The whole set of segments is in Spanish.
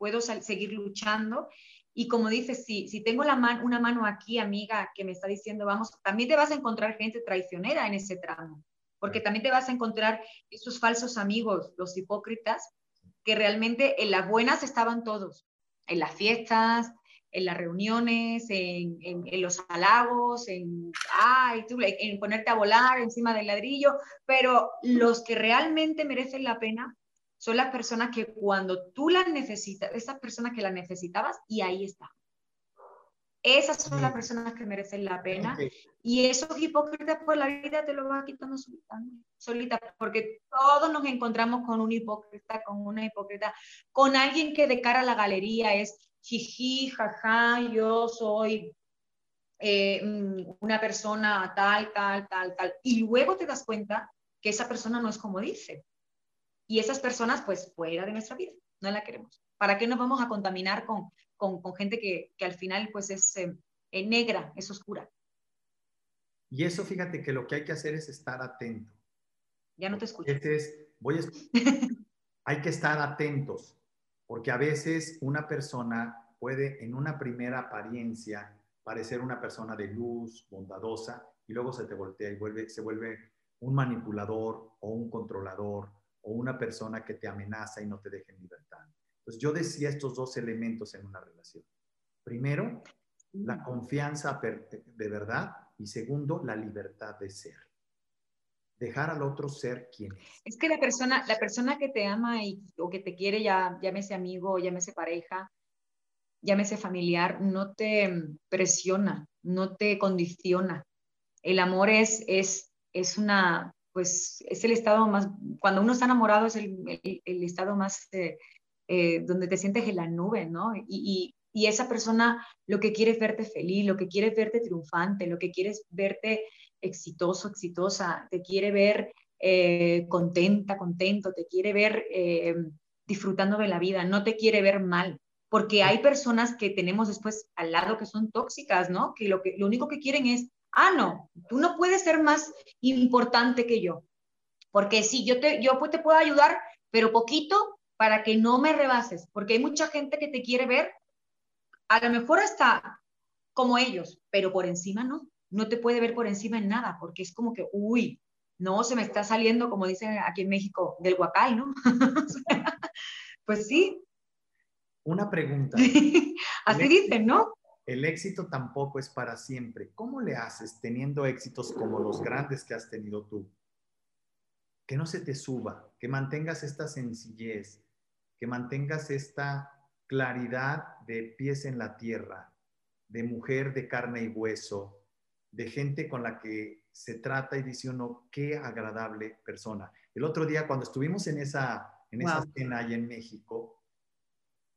puedo seguir luchando. Y como dices, si, si tengo la una mano aquí, amiga, que me está diciendo, vamos, también te vas a encontrar gente traicionera en ese tramo, porque también te vas a encontrar esos falsos amigos, los hipócritas, que realmente en las buenas estaban todos, en las fiestas, en las reuniones, en, en, los halagos, en, ay, tú, en ponerte a volar encima del ladrillo, pero los que realmente merecen la pena son las personas que cuando tú las necesitas, esas personas que las necesitabas y ahí está. Esas son las personas que merecen la pena y esos hipócritas por la vida te lo van quitando solita, solita, porque todos nos encontramos con un hipócrita, con una hipócrita, con alguien que de cara a la galería es jiji, jaja, yo soy eh, mm, una persona tal, tal, tal, tal, y luego te das cuenta que esa persona no es como dice. Y esas personas, pues, fuera de nuestra vida, no la queremos. ¿Para qué nos vamos a contaminar con, con, con gente que, que, al final, pues, es eh, negra, es oscura? Y eso, fíjate que lo que hay que hacer es estar atento. Ya no te escucho. Este es, voy a, hay que estar atentos, porque a veces una persona puede en una primera apariencia parecer una persona de luz, bondadosa, y luego se te voltea y vuelve, se vuelve un manipulador o un controlador o una persona que te amenaza y no te deja en libertad. Entonces yo decía estos dos elementos en una relación. Primero, la confianza de verdad y segundo, la libertad de ser. Dejar al otro ser quien es. Es que la persona, la persona que te ama y, o que te quiere, ya llámese amigo, llámese pareja, llámese familiar, no te presiona, no te condiciona. El amor es, es, es una pues es el estado más, cuando uno está enamorado es el, el, estado más eh, eh, donde te sientes en la nube, ¿no? Y, y, esa persona lo que quiere es verte feliz, lo que quiere es verte triunfante, lo que quiere es verte exitoso, exitosa, te quiere ver eh, contenta, contento, te quiere ver disfrutando de la vida, no te quiere ver mal. Porque hay personas que tenemos después al lado que son tóxicas, ¿no? Que lo, que lo único que quieren es ah, no, tú no puedes ser más importante que yo, porque sí, yo te, yo te puedo ayudar, pero poquito para que no me rebases, porque hay mucha gente que te quiere ver, a lo mejor hasta como ellos, pero por encima no, no te puede ver por encima en nada, porque es como que, uy, no, se me está saliendo, como dicen aquí en México, del guacal, ¿no? pues sí. Una pregunta. Así dicen, ¿no? El éxito tampoco es para siempre. ¿Cómo le haces teniendo éxitos como los grandes que has tenido tú? Que no se te suba, que mantengas esta sencillez, que mantengas esta claridad de pies en la tierra, de mujer de carne y hueso, de gente con la que se trata y dice uno, qué agradable persona. El otro día cuando estuvimos en esa, en esa cena ahí en México,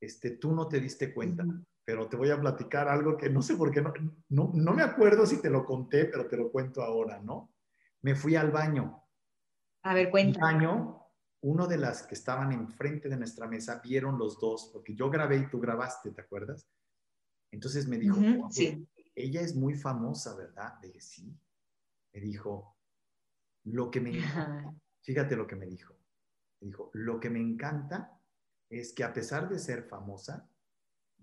este, tú no te diste cuenta pero te voy a platicar algo que no sé por qué, no, no, me acuerdo si te lo conté, pero te lo cuento ahora, ¿no? Me fui al baño. A ver, cuenta. Baño, uno de las que estaban enfrente de nuestra mesa vieron los dos, porque yo grabé y tú grabaste, ¿te acuerdas? Entonces me dijo, sí. ella es muy famosa, ¿verdad? Le dije, sí. Me dijo, lo que me... Fíjate lo que me dijo. Me dijo, lo que me encanta es que a pesar de ser famosa,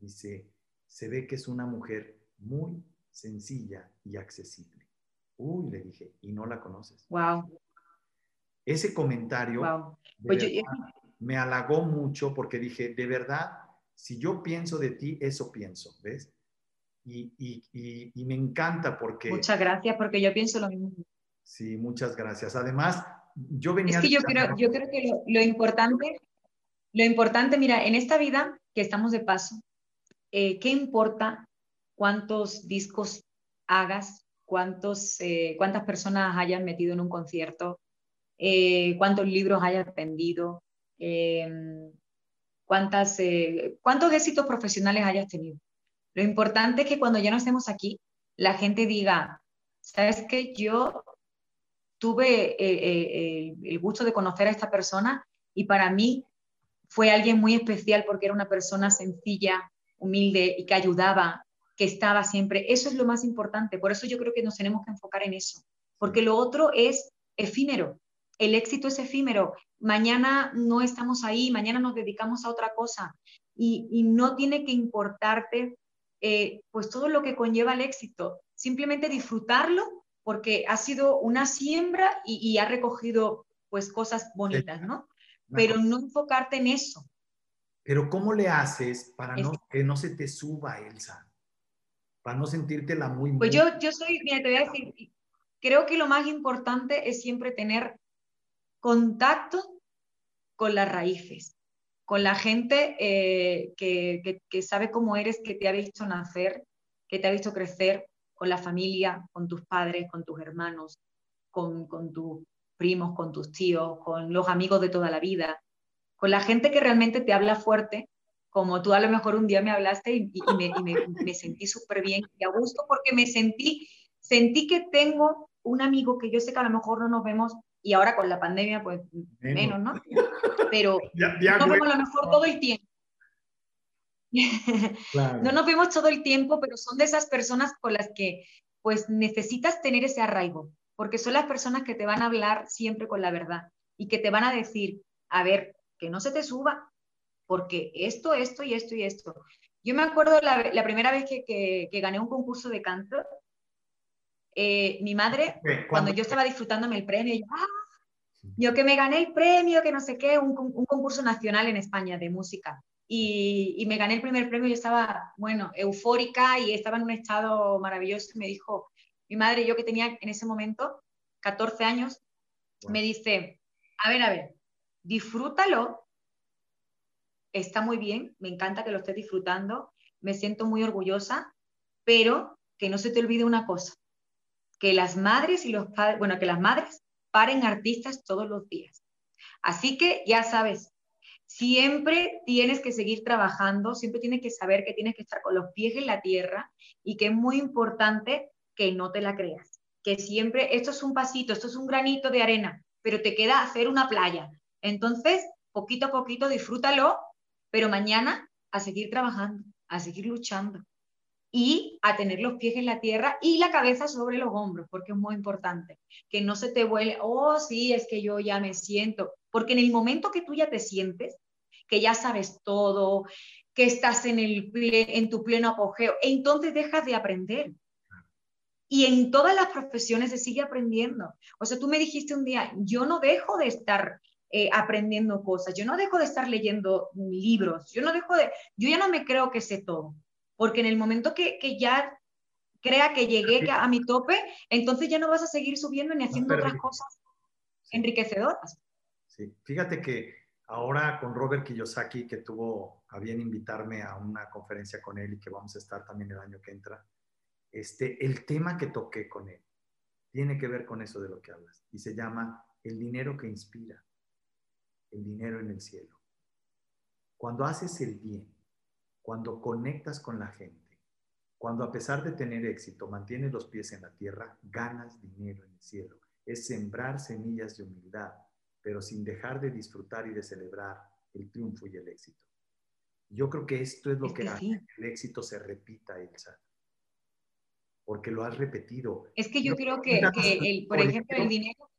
Dice, se ve que es una mujer muy sencilla y accesible. Uy, le dije, y no la conoces. Wow. Ese comentario pues me halagó mucho porque dije, de verdad, si yo pienso de ti, eso pienso, ¿ves? Y, y, y, me encanta porque... Muchas gracias, porque yo pienso lo mismo. Sí, muchas gracias. Además, yo venía... Es que yo creo, yo creo que lo, lo importante, lo importante, mira, en esta vida que estamos de paso, eh, ¿qué importa cuántos discos hagas, cuántos, eh, cuántas personas hayan metido en un concierto, eh, cuántos libros hayas vendido, em, cuántas, cuántos éxitos profesionales hayas tenido? Lo importante es que cuando ya no estemos aquí, la gente diga, ¿sabes qué? Yo tuve el gusto de conocer a esta persona y para mí fue alguien muy especial porque era una persona sencilla, humilde y que ayudaba, que estaba siempre. Eso es lo más importante. Por eso yo creo que nos tenemos que enfocar en eso, porque lo otro es efímero. El éxito es efímero. Mañana no estamos ahí, mañana nos dedicamos a otra cosa. y, no tiene que importarte eh, pues todo lo que conlleva el éxito. Simplemente disfrutarlo porque ha sido una siembra y, ha recogido pues cosas bonitas, ¿no? Pero no enfocarte en eso. Pero ¿cómo le haces para no, que no se te suba, Elsa? Para no sentirte la muy... Pues yo, yo soy, mira, te voy a decir, creo que lo más importante es siempre tener contacto con las raíces, con la gente eh, que, que, sabe cómo eres, que te ha visto nacer, que te ha visto crecer, con la familia, con tus padres, con tus hermanos, con, con tus primos, con tus tíos, con los amigos de toda la vida, con la gente que realmente te habla fuerte, como tú a lo mejor un día me hablaste y, me, me, me, sentí súper bien y a gusto porque me sentí, sentí que tengo un amigo que yo sé que a lo mejor no nos vemos y ahora con la pandemia pues menos, ¿no? Pero no nos vemos a lo mejor todo el tiempo. No nos vemos todo el tiempo, pero son de esas personas con las que pues necesitas tener ese arraigo, porque son las personas que te van a hablar siempre con la verdad y que te van a decir, a ver, que no se te suba, porque esto, esto y esto y esto. Yo me acuerdo la, la primera vez que, que, que, gané un concurso de canto, eh, mi madre, cuando yo estaba disfrutándome el premio, yo, ¡ah! yo, que me gané el premio, que no sé qué, un, un concurso nacional en España de música. Y, y, me gané el primer premio y estaba, bueno, eufórica y estaba en un estado maravilloso. Me dijo, mi madre, yo que tenía en ese momento 14 años, me dice, a ver, a ver, disfrútalo, está muy bien, me encanta que lo estés disfrutando, me siento muy orgullosa, pero que no se te olvide una cosa, que las madres y los padres, bueno, que las madres paren artistas todos los días. Así que ya sabes, siempre tienes que seguir trabajando, siempre tienes que saber que tienes que estar con los pies en la tierra y que es muy importante que no te la creas, que siempre esto es un pasito, esto es un granito de arena, pero te queda hacer una playa. Entonces, poquito a poquito disfrútalo, pero mañana a seguir trabajando, a seguir luchando, y a tener los pies en la tierra y la cabeza sobre los hombros, porque es muy importante, que no se te vuele, oh, sí, es que yo ya me siento, porque en el momento que tú ya te sientes, que ya sabes todo, que estás en, el, en tu pleno apogeo, entonces dejas de aprender. Y en todas las profesiones se sigue aprendiendo. O sea, tú me dijiste un día, yo no dejo de estar eh, aprendiendo cosas, yo no dejo de estar leyendo libros, yo no dejo de, yo ya no me creo que sé todo porque en el momento que, ya crea que llegué a mi tope, entonces ya no vas a seguir subiendo ni haciendo otras cosas enriquecedoras. Sí, fíjate que ahora con Robert Kiyosaki, que tuvo a bien invitarme a una conferencia con él y que vamos a estar también el año que entra, este, el tema que toqué con él tiene que ver con eso de lo que hablas y se llama el dinero que inspira, el dinero en el cielo. Cuando haces el bien, cuando conectas con la gente, cuando a pesar de tener éxito mantienes los pies en la tierra, ganas dinero en el cielo. Es sembrar semillas de humildad, pero sin dejar de disfrutar y de celebrar el triunfo y el éxito. Yo creo que esto es lo que, hace que el éxito se repita, Elsa. Porque lo has repetido. Es que yo, creo que, el, por, ejemplo, el dinero,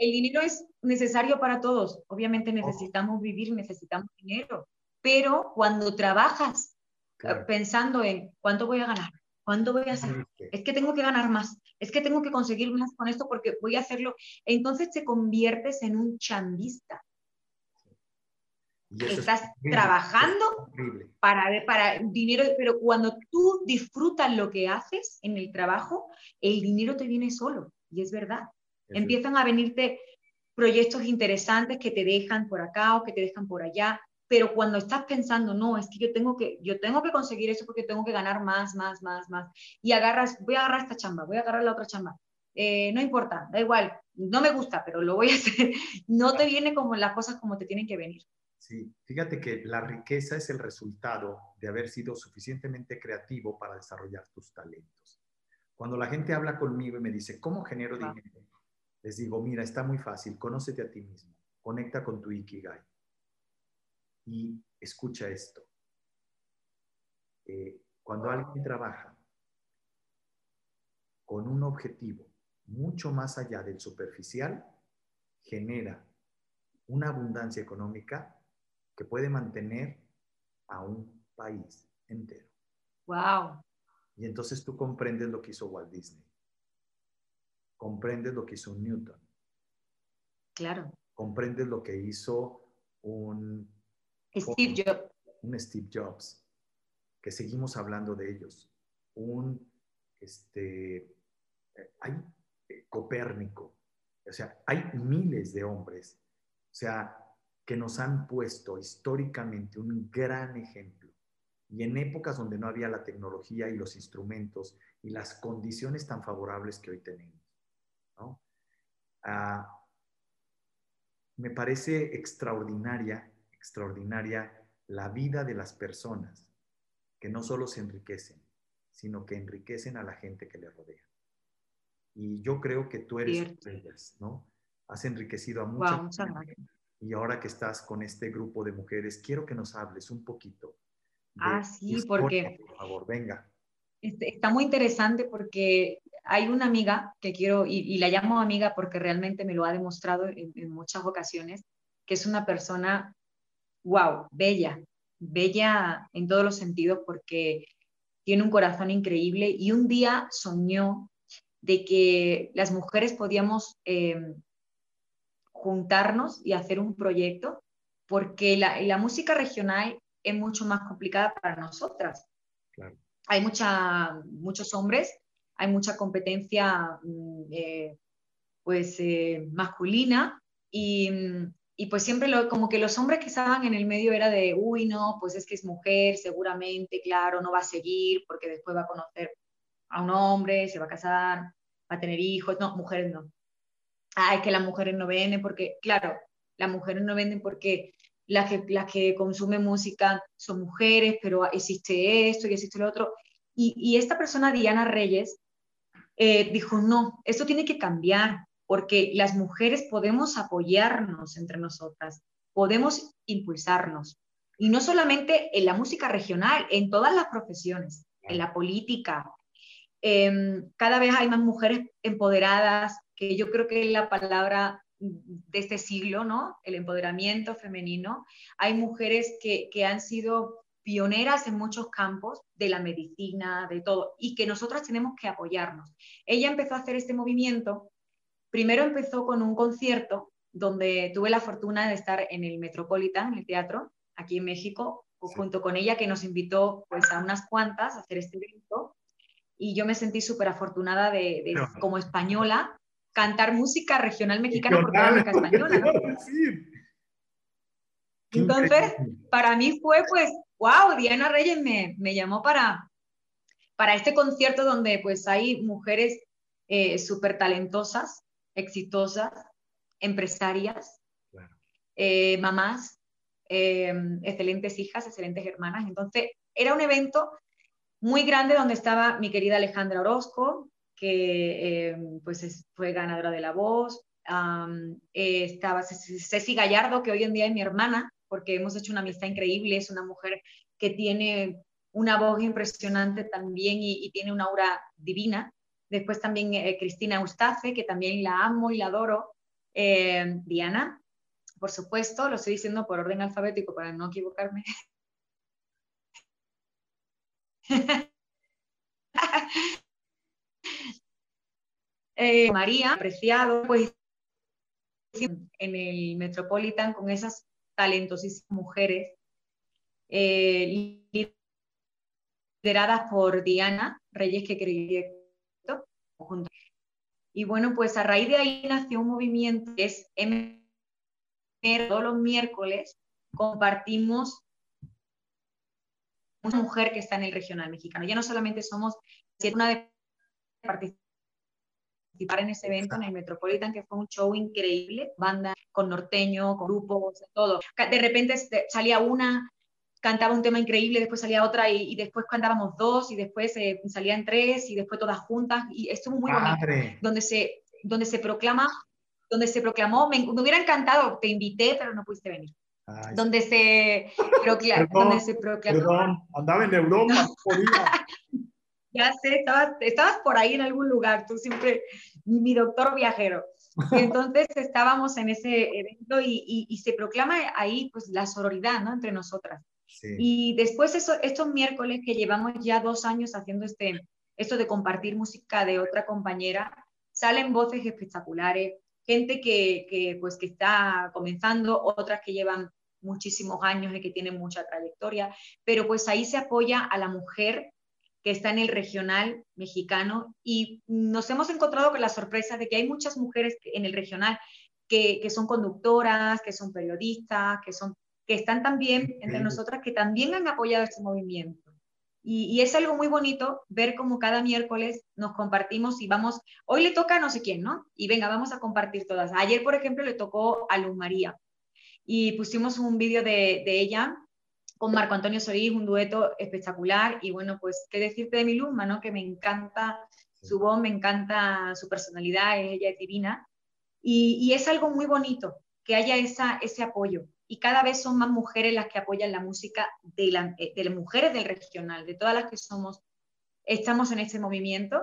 el dinero es necesario para todos. Obviamente necesitamos vivir, necesitamos dinero pero cuando trabajas eh, pensando en cuánto voy a ganar, cuánto voy a hacer, es que tengo que ganar más, es que tengo que conseguir más con esto porque voy a hacerlo, entonces te conviertes en un chambista. Estás trabajando para, para dinero, pero cuando tú disfrutas lo que haces en el trabajo, el dinero te viene solo, y es verdad. Empiezan a venirte proyectos interesantes que te dejan por acá o que te dejan por allá, pero cuando estás pensando, no, es que yo tengo que, yo tengo que conseguir eso porque tengo que ganar más, más, más, más, y agarras, voy a agarrar esta chamba, voy a agarrar la otra chamba, eh, no importa, da igual, no me gusta, pero lo voy a hacer, no te viene como las cosas como te tienen que venir. Sí, fíjate que la riqueza es el resultado de haber sido suficientemente creativo para desarrollar tus talentos. Cuando la gente habla conmigo y me dice, ¿cómo genero dinero? Les digo, mira, está muy fácil, conócete a ti mismo, conecta con tu Ikigai y escucha esto. Eh, cuando alguien trabaja con un objetivo mucho más allá del superficial, genera una abundancia económica que puede mantener a un país entero. Wow. Y entonces tú comprendes lo que hizo Walt Disney. Comprendes lo que hizo Newton. Claro. Comprendes lo que hizo un Steve Jobs. Un Steve Jobs, que seguimos hablando de ellos. Un, este, eh, hay eh, Copérnico. O sea, hay miles de hombres, o sea, que nos han puesto históricamente un gran ejemplo y en épocas donde no había la tecnología y los instrumentos y las condiciones tan favorables que hoy tenemos. Ah, me parece extraordinaria, extraordinaria la vida de las personas que no solo se enriquecen, sino que enriquecen a la gente que le rodea. Y yo creo que tú eres de ellas, ¿no? Has enriquecido a muchas Y ahora que estás con este grupo de mujeres, quiero que nos hables un poquito Ah, sí, porque... Por favor, venga. Este, está muy interesante porque hay una amiga que quiero, y, la llamo amiga porque realmente me lo ha demostrado en, muchas ocasiones, que es una persona, wow, bella, bella en todos los sentidos porque tiene un corazón increíble y un día soñó de que las mujeres podíamos em, juntarnos y hacer un proyecto porque la, la música regional es mucho más complicada para nosotras. Hay mucha, muchos hombres, hay mucha competencia mm, eh, pues eh, masculina y, y, pues siempre lo, como que los hombres que estaban en el medio era de, uy, no, pues es que es mujer, seguramente, claro, no va a seguir porque después va a conocer a un hombre, se va a casar, va a tener hijos, no, mujeres no. Ah, que las mujeres no venden porque, claro, las mujeres no venden porque las que, las que consumen música son mujeres, pero existe esto y existe lo otro. Y, esta persona, Diana Reyes, eh, dijo, no, esto tiene que cambiar, porque las mujeres podemos apoyarnos entre nosotras, podemos impulsarnos. Y no solamente en la música regional, en todas las profesiones, en la política. Em, cada vez hay más mujeres empoderadas, que yo creo que la palabra de este siglo, ¿no? El empoderamiento femenino. Hay mujeres que, han sido pioneras en muchos campos de la medicina, de todo, y que nosotras tenemos que apoyarnos. Ella empezó a hacer este movimiento, primero empezó con un concierto donde tuve la fortuna de estar en el Metropolitan, en el teatro, aquí en México, junto con ella que nos invitó pues a unas cuantas a hacer este evento. Y yo me sentí súper afortunada de, como española cantar música regional mexicana porque era música española. Entonces, para mí fue pues, wow, Diana Reyes me, me llamó para, para este concierto donde pues hay mujeres eh, súper talentosas, exitosas, empresarias, eh, mamás, eh, excelentes hijas, excelentes hermanas. Entonces, era un evento muy grande donde estaba mi querida Alejandra Orozco, que eh, pues fue ganadora de La Voz. Eh, estaba Ceci Gallardo, que hoy en día es mi hermana, porque hemos hecho una amistad increíble, es una mujer que tiene una voz impresionante también y, tiene una aura divina. Después también eh, Cristina Eustace, que también la amo y la adoro. Diana, por supuesto, lo estoy diciendo por orden alfabético para no equivocarme. Eh, María, apreciado, pues en el Metropolitan con esas talentosísimas mujeres eh, lideradas por Diana Reyes que creía y bueno, pues a raíz de ahí nació un movimiento que es MR, todos los miércoles compartimos una mujer que está en el regional mexicano. Ya no solamente somos una de participar en ese evento en el Metropolitan, que fue un show increíble, banda con norteño, con grupos, todo. De repente este, salía una, cantaba un tema increíble, después salía otra y, después cantábamos dos y después eh, salían tres y después todas juntas y estuvo muy bonito, donde se, donde se proclama, donde se proclamó, me, hubiera encantado, te invité, pero no pudiste venir. donde se, proclamó, donde se proclamó. Perdón, andaba en Europa, ya sé, estabas, estabas por ahí en algún lugar, tú siempre, mi doctor viajero. entonces estábamos en ese evento y, y, se proclama ahí pues la sororidad, ¿no? Entre nosotras. Y después eso, estos miércoles que llevamos ya dos años haciendo este, esto de compartir música de otra compañera, salen voces espectaculares, gente que, que, pues, que está comenzando, otras que llevan muchísimos años y que tienen mucha trayectoria, pero pues ahí se apoya a la mujer que está en el regional mexicano y nos hemos encontrado con la sorpresa de que hay muchas mujeres en el regional que, que son conductoras, que son periodistas, que, son, que están también entre nosotras, que también han apoyado este movimiento. Y, y, es algo muy bonito ver cómo cada miércoles nos compartimos y vamos, hoy le toca a no sé quién, ¿no? Y venga, vamos a compartir todas. Ayer, por ejemplo, le tocó a Luz María y pusimos un vídeo de, de ella con Marco Antonio Solís, un dueto espectacular. Y bueno, pues, ¿qué decirte de mi Luma, no? Que me encanta su voz, me encanta su personalidad, ella es divina. Y, y, es algo muy bonito que haya esa, ese apoyo. Y cada vez son más mujeres las que apoyan la música de, la, eh, de las mujeres del regional, de todas las que somos, estamos en este movimiento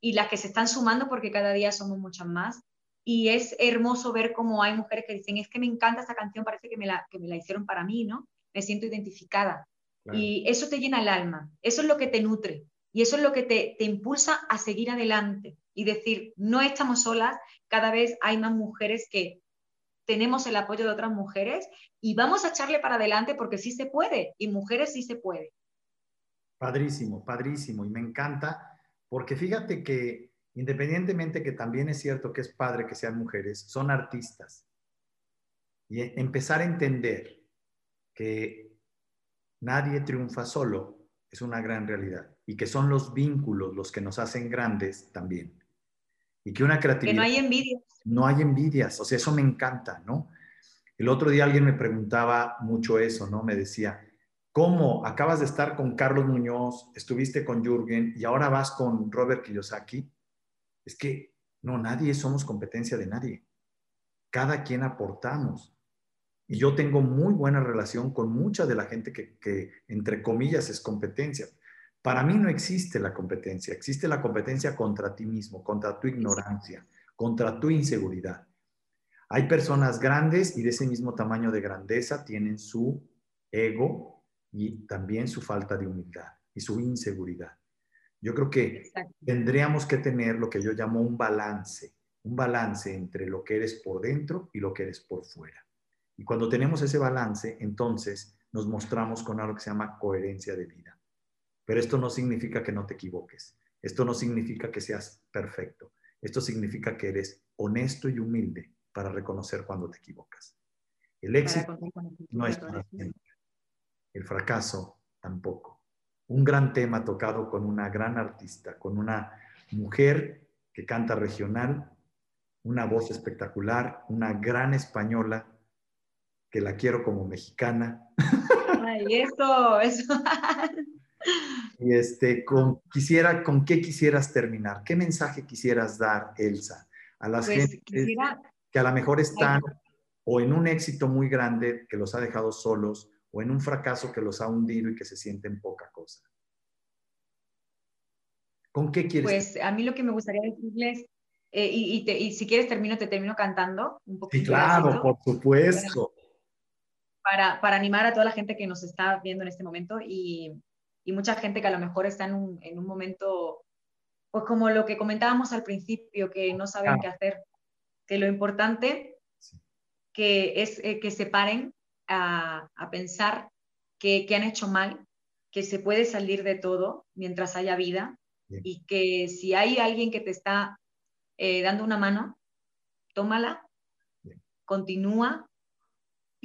y las que se están sumando porque cada día somos muchas más. Y es hermoso ver cómo hay mujeres que dicen, es que me encanta esta canción, parece que me la, que me la hicieron para mí, ¿no? Me siento identificada. Y eso te llena el alma, eso es lo que te nutre y eso es lo que te, te impulsa a seguir adelante y decir, no estamos solas, cada vez hay más mujeres que tenemos el apoyo de otras mujeres y vamos a echarle para adelante porque sí se puede y mujeres sí se puede. Padrísimo, padrísimo y me encanta porque fíjate que independientemente que también es cierto que es padre que sean mujeres, son artistas. Y empezar a entender que nadie triunfa solo es una gran realidad y que son los vínculos los que nos hacen grandes también. Y que una creatividad... Que no hay envidias. No hay envidias, o sea, eso me encanta, ¿no? El otro día alguien me preguntaba mucho eso, ¿no? Me decía, ¿cómo acabas de estar con Carlos Muñoz, estuviste con Jürgen y ahora vas con Robert Kiyosaki? Es que no, nadie somos competencia de nadie. Cada quien aportamos. Y yo tengo muy buena relación con mucha de la gente que, entre comillas, es competencia. Para mí no existe la competencia, existe la competencia contra ti mismo, contra tu ignorancia, contra tu inseguridad. Hay personas grandes y de ese mismo tamaño de grandeza tienen su ego y también su falta de humildad y su inseguridad. Yo creo que tendríamos que tener lo que yo llamo un balance, un balance entre lo que eres por dentro y lo que eres por fuera. Y cuando tenemos ese balance, entonces nos mostramos con algo que se llama coherencia de vida. Pero esto no significa que no te equivoques. Esto no significa que seas perfecto. Esto significa que eres honesto y humilde para reconocer cuando te equivocas. El éxito no es para siempre. El fracaso tampoco. Un gran tema tocado con una gran artista, con una mujer que canta regional, una voz espectacular, una gran española que la quiero como mexicana. Ay, eso, eso. y este, con, quisiera, ¿con qué quisieras terminar? ¿Qué mensaje quisieras dar, Elsa, a las pues, gente que a lo mejor están o en un éxito muy grande que los ha dejado solos o en un fracaso que los ha hundido y que se sienten poca cosa? ¿Con qué quieres? Pues a mí lo que me gustaría decirles, eh, y, si quieres termino, te termino cantando un poquito. Sí, claro, por supuesto para, para, animar a toda la gente que nos está viendo en este momento y, y mucha gente que a lo mejor está en un, en un, momento, pues como lo que comentábamos al principio, que no saben qué hacer, que lo importante que es eh, que se paren a, a pensar que, que, han hecho mal, que se puede salir de todo mientras haya vida y que si hay alguien que te está eh, dando una mano, tómala, continúa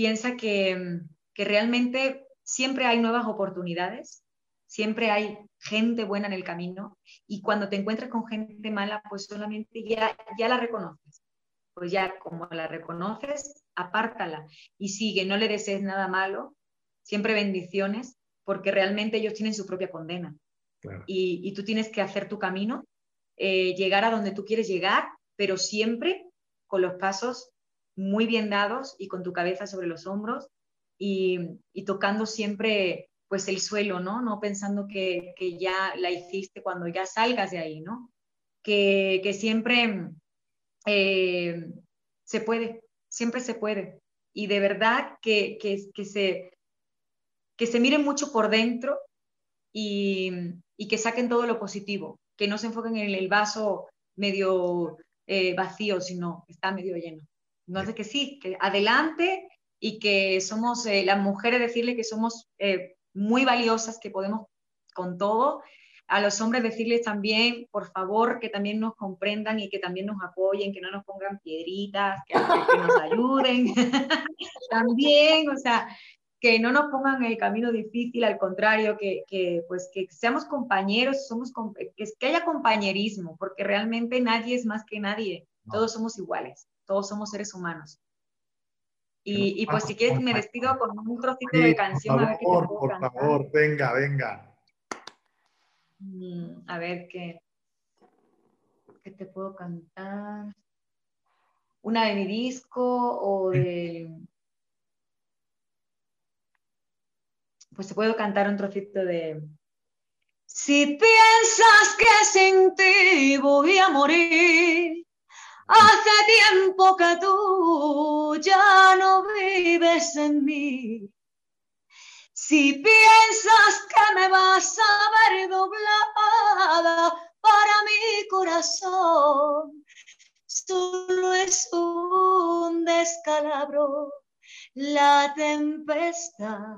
piensa que, realmente siempre hay nuevas oportunidades, siempre hay gente buena en el camino y cuando te encuentras con gente mala, pues solamente ya, ya la reconoces. Pues ya como la reconoces, apártala y sigue, no le desees nada malo, siempre bendiciones, porque realmente ellos tienen su propia condena. Y, tú tienes que hacer tu camino, eh, llegar a donde tú quieres llegar, pero siempre con los pasos muy bien dados y con tu cabeza sobre los hombros y, tocando siempre pues el suelo, ¿no? No pensando que, ya la hiciste cuando ya salgas de ahí, ¿no? Que, siempre eh, se puede, siempre se puede. Y de verdad que, que, se, que se miren mucho por dentro y, y que saquen todo lo positivo, que no se enfoquen en el vaso medio eh, vacío, sino que está medio lleno. No sé que sí, que adelante y que somos eh, las mujeres, decirle que somos eh, muy valiosas, que podemos con todo. A los hombres decirles también, por favor, que también nos comprendan y que también nos apoyen, que no nos pongan piedritas, que, que nos ayuden. también, o sea, que no nos pongan el camino difícil, al contrario, que, que pues que seamos compañeros, somos, que, que haya compañerismo, porque realmente nadie es más que nadie, todos somos iguales, todos somos seres humanos. Y, y pues si quieres me despido con un trocito de canción. Por favor, por favor, venga, venga. Mm, a ver qué, qué te puedo cantar. Una de mi disco o de pues te puedo cantar un trocito de... Si piensas que sin ti voy a morir, hace tiempo que tú ya no vives en mí. Si piensas que me vas a ver doblada para mi corazón, solo es un descalabro, la tempestad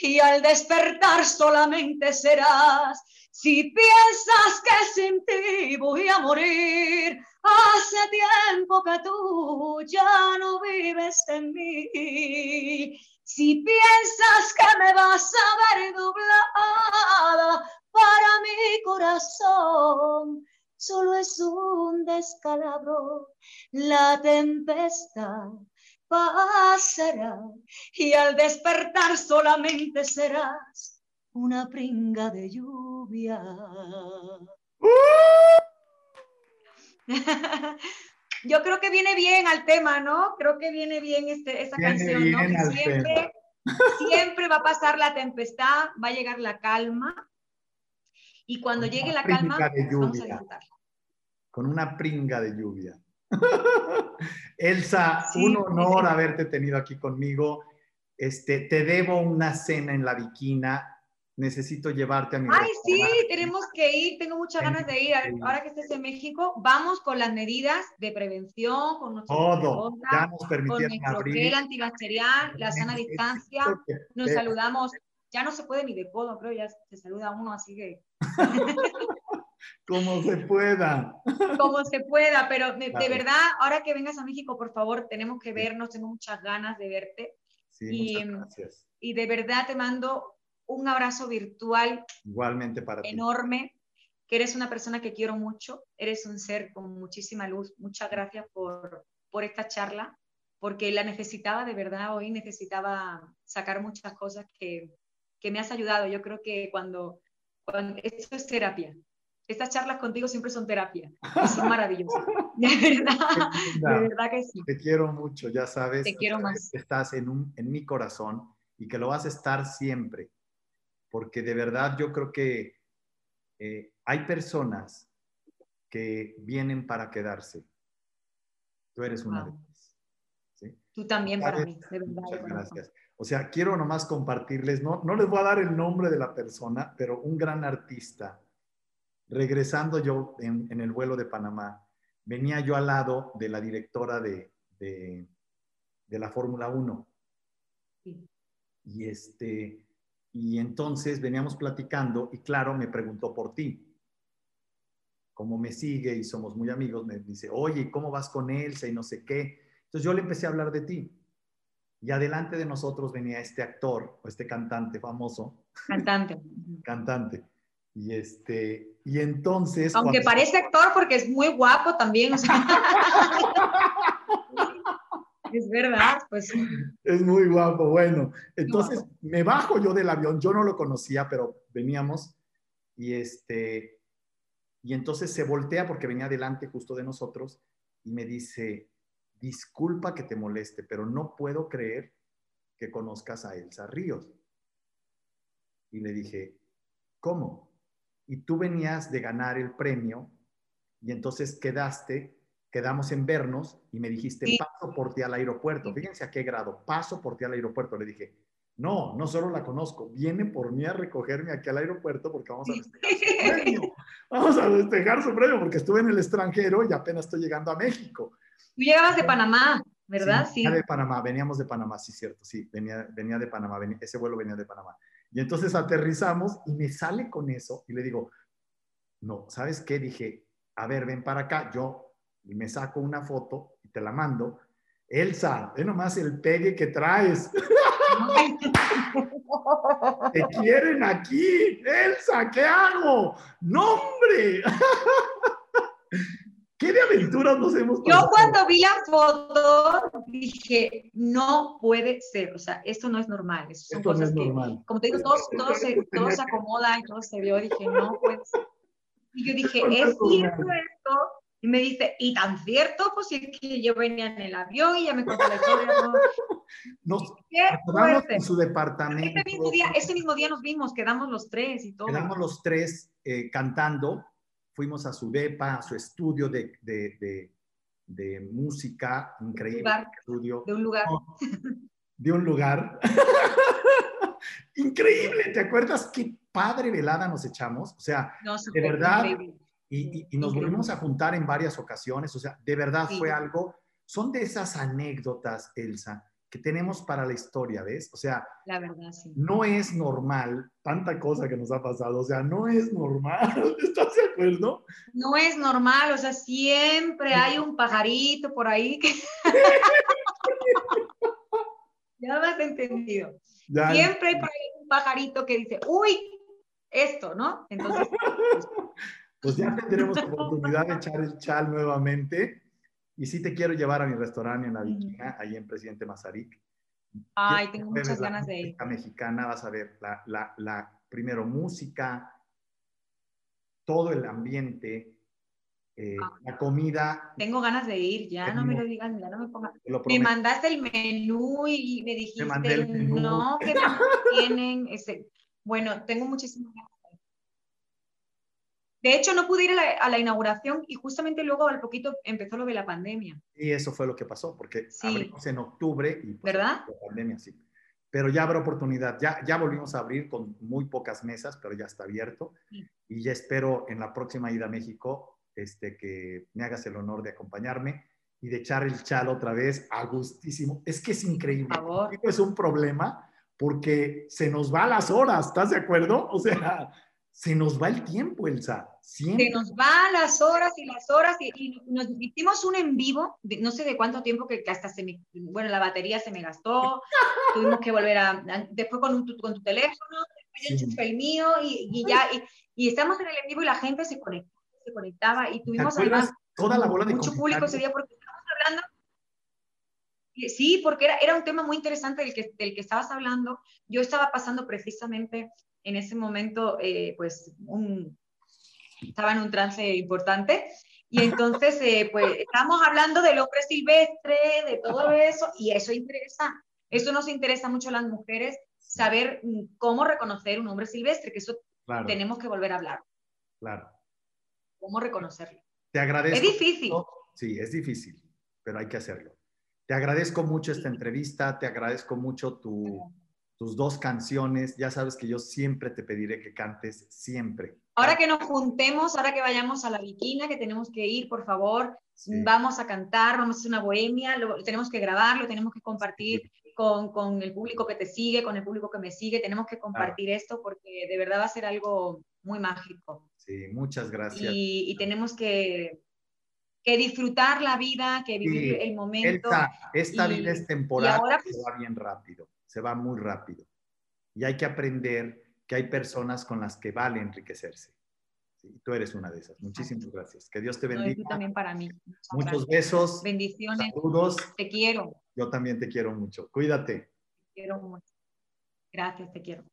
y al despertar solamente serás. Si piensas que sin ti voy a morir, hace tiempo que tú ya no vives en mí. Si piensas que me vas a ver doblada para mi corazón, solo es un descalabro, la tempestad pasará y al despertar solamente serás una pringa de lluvia. Yo creo que viene bien al tema, ¿no? Creo que viene bien este, esta canción, ¿no? siempre, siempre va a pasar la tempestad, va a llegar la calma y cuando llegue la calma, vamos a disfrutarla. Con una pringa de lluvia. Elsa, un honor haberte tenido aquí conmigo. Este, te debo una cena en la Viquina. Necesito llevarte a mi Ay, sí, tenemos que ir. Tengo muchas ganas de ir. Ahora que estés en México, vamos con las medidas de prevención, con nuestro Todo. Ya nos permitieron con abrir. antibacterial, la sana distancia. Nos saludamos. Ya no se puede ni de codo, creo. Ya se saluda uno, así que. Como se pueda. Como se pueda, pero de, verdad, ahora que vengas a México, por favor, tenemos que vernos, tengo muchas ganas de verte. Sí, y, gracias. y de verdad te mando un abrazo virtual. Igualmente para ti. Enorme, que eres una persona que quiero mucho, eres un ser con muchísima luz. Muchas gracias por, por esta charla, porque la necesitaba de verdad hoy, necesitaba sacar muchas cosas que, que me has ayudado. Yo creo que cuando, cuando esto es terapia, estas charlas contigo siempre son terapia y son maravillosas. De verdad, de verdad que sí. Te quiero mucho, ya sabes. Te quiero más. Estás en, un, en mi corazón y que lo vas a estar siempre, porque de verdad yo creo que eh, hay personas que vienen para quedarse. Tú eres una de ellas. ¿sí? Tú también para mí, de verdad. Muchas gracias. O sea, quiero nomás compartirles, no, no les voy a dar el nombre de la persona, pero un gran artista regresando yo en, el vuelo de Panamá, venía yo al lado de la directora de, de, la Fórmula 1. Y, este, y entonces veníamos platicando y claro, me preguntó por ti. Como me sigue y somos muy amigos, me dice, oye, ¿cómo vas con Elsa y no sé qué? Entonces yo le empecé a hablar de ti. Y adelante de nosotros venía este actor o este cantante famoso. Cantante. cantante. Y este, y entonces. Aunque parece actor porque es muy guapo también. es verdad, pues. Es muy guapo, bueno. Entonces me bajo yo del avión, yo no lo conocía, pero veníamos y este, y entonces se voltea porque venía delante justo de nosotros y me dice, disculpa que te moleste, pero no puedo creer que conozcas a Elsa Ríos. Y le dije, ¿cómo? Y tú venías de ganar el premio y entonces quedaste quedamos en vernos y me dijiste, paso por ti al aeropuerto. Fíjense a qué grado, paso por ti al aeropuerto. Le dije, no, no solo la conozco, viene por mí a recogerme aquí al aeropuerto porque vamos a festejar su premio. Vamos a festejar su premio porque estuve en el extranjero y apenas estoy llegando a México. Tú llegabas de Panamá, ¿verdad? Sí, de Panamá, veníamos de Panamá, sí, cierto, sí, venía, venía de Panamá, ese vuelo venía de Panamá. Y entonces aterrizamos y me sale con eso y le digo, no, ¿sabes qué? Dije, a ver, ven para acá, yo me saco una foto y te la mando. Elsa, ve nomás el pegue que traes. Te quieren aquí, Elsa, ¿qué hago? ¡Nombre! ¿Qué de aventuras nos hemos pasado? Yo cuando vi la foto dije, no puede ser, o sea, esto no es normal. Esto no es normal. como te digo, todo, se, todo se acomoda y todo se vio, dije, no puede ser. Y yo dije, ¿es cierto esto? Y me dice, ¿y tan cierto? Pues es que yo venía en el avión y ya me contó la historia. Nos en su departamento. Ese mismo, día, ese mismo día nos vimos, quedamos los tres y todo. Quedamos los tres eh, cantando, fuimos a su depa, a su estudio de, de, de, de música, increíble. Lugar, estudio. De un lugar. de un lugar. increíble, ¿te acuerdas qué padre velada nos echamos? O sea, de verdad. Increíble y, nos volvimos a juntar en varias ocasiones, o sea, de verdad fue algo, son de esas anécdotas, Elsa, que tenemos para la historia, ¿ves? O sea, la verdad, sí. no es normal tanta cosa que nos ha pasado, o sea, no es normal, ¿estás de acuerdo? No es normal, o sea, siempre hay un pajarito por ahí que... ya me has entendido. siempre hay por ahí un pajarito que dice, uy, esto, ¿no? Entonces, pues, pues ya tendremos oportunidad de echar el chal nuevamente. Y sí te quiero llevar a mi restaurante en la Viquina, ahí en Presidente Mazarik. Ay, tengo muchas ganas de ir. La mexicana, vas a ver la, la, la, primero música, todo el ambiente, eh, ah. la comida. Tengo ganas de ir, ya no me lo digas, ya no me pongas. Me mandaste el menú y me dijiste, no, que tienen ese. Bueno, tengo muchísimas ganas de hecho, no pude ir a la, inauguración y justamente luego al poquito empezó lo de la pandemia. Y eso fue lo que pasó, porque abrimos en octubre y pues, ¿verdad? La pandemia, sí. Pero ya habrá oportunidad, ya, ya volvimos a abrir con muy pocas mesas, pero ya está abierto. Y ya espero en la próxima ida a México este, que me hagas el honor de acompañarme y de echar el chal otra vez a gustísimo. Es que es increíble. Por favor. Es un problema porque se nos va las horas, ¿estás de acuerdo? O sea, se nos va el tiempo, Elsa. Siempre. Se nos van las horas y las horas y, nos hicimos un en vivo, no sé de cuánto tiempo que hasta se me, bueno, la batería se me gastó, tuvimos que volver a, después con, un, con tu teléfono, después yo enchufé el mío y, ya, y, estamos en el en vivo y la gente se conectaba, se conectaba y tuvimos además toda la bola de mucho público ese día porque Sí, porque era, era un tema muy interesante del que, del que estabas hablando. Yo estaba pasando precisamente en ese momento, eh, pues, un, estaba en un trance importante. Y entonces, eh, pues, estamos hablando del hombre silvestre, de todo eso, y eso interesa. Eso nos interesa mucho a las mujeres, saber mm, cómo reconocer un hombre silvestre, que eso tenemos que volver a hablar. Claro. Cómo reconocerlo. Te agradezco. Es difícil. Sí, es difícil, pero hay que hacerlo. Te agradezco mucho esta entrevista, te agradezco mucho tu, tus dos canciones. Ya sabes que yo siempre te pediré que cantes, siempre. Ahora que nos juntemos, ahora que vayamos a la Viquina, que tenemos que ir, por favor, vamos a cantar, vamos a hacer una bohemia, lo, tenemos que grabarlo, tenemos que compartir con, con, el público que te sigue, con el público que me sigue, tenemos que compartir esto porque de verdad va a ser algo muy mágico. Sí, muchas gracias. Y, tenemos que, que, disfrutar la vida, que vivir el momento. Esta, vida es temporal, ahora, pues, va bien rápido se va muy rápido. Y hay que aprender que hay personas con las que vale enriquecerse. tú eres una de esas. Muchísimas gracias. Que Dios te bendiga. No, también para mí. Muchos besos. Bendiciones. Saludos. Te quiero. Yo también te quiero mucho. Cuídate. Te quiero mucho. Gracias, te quiero.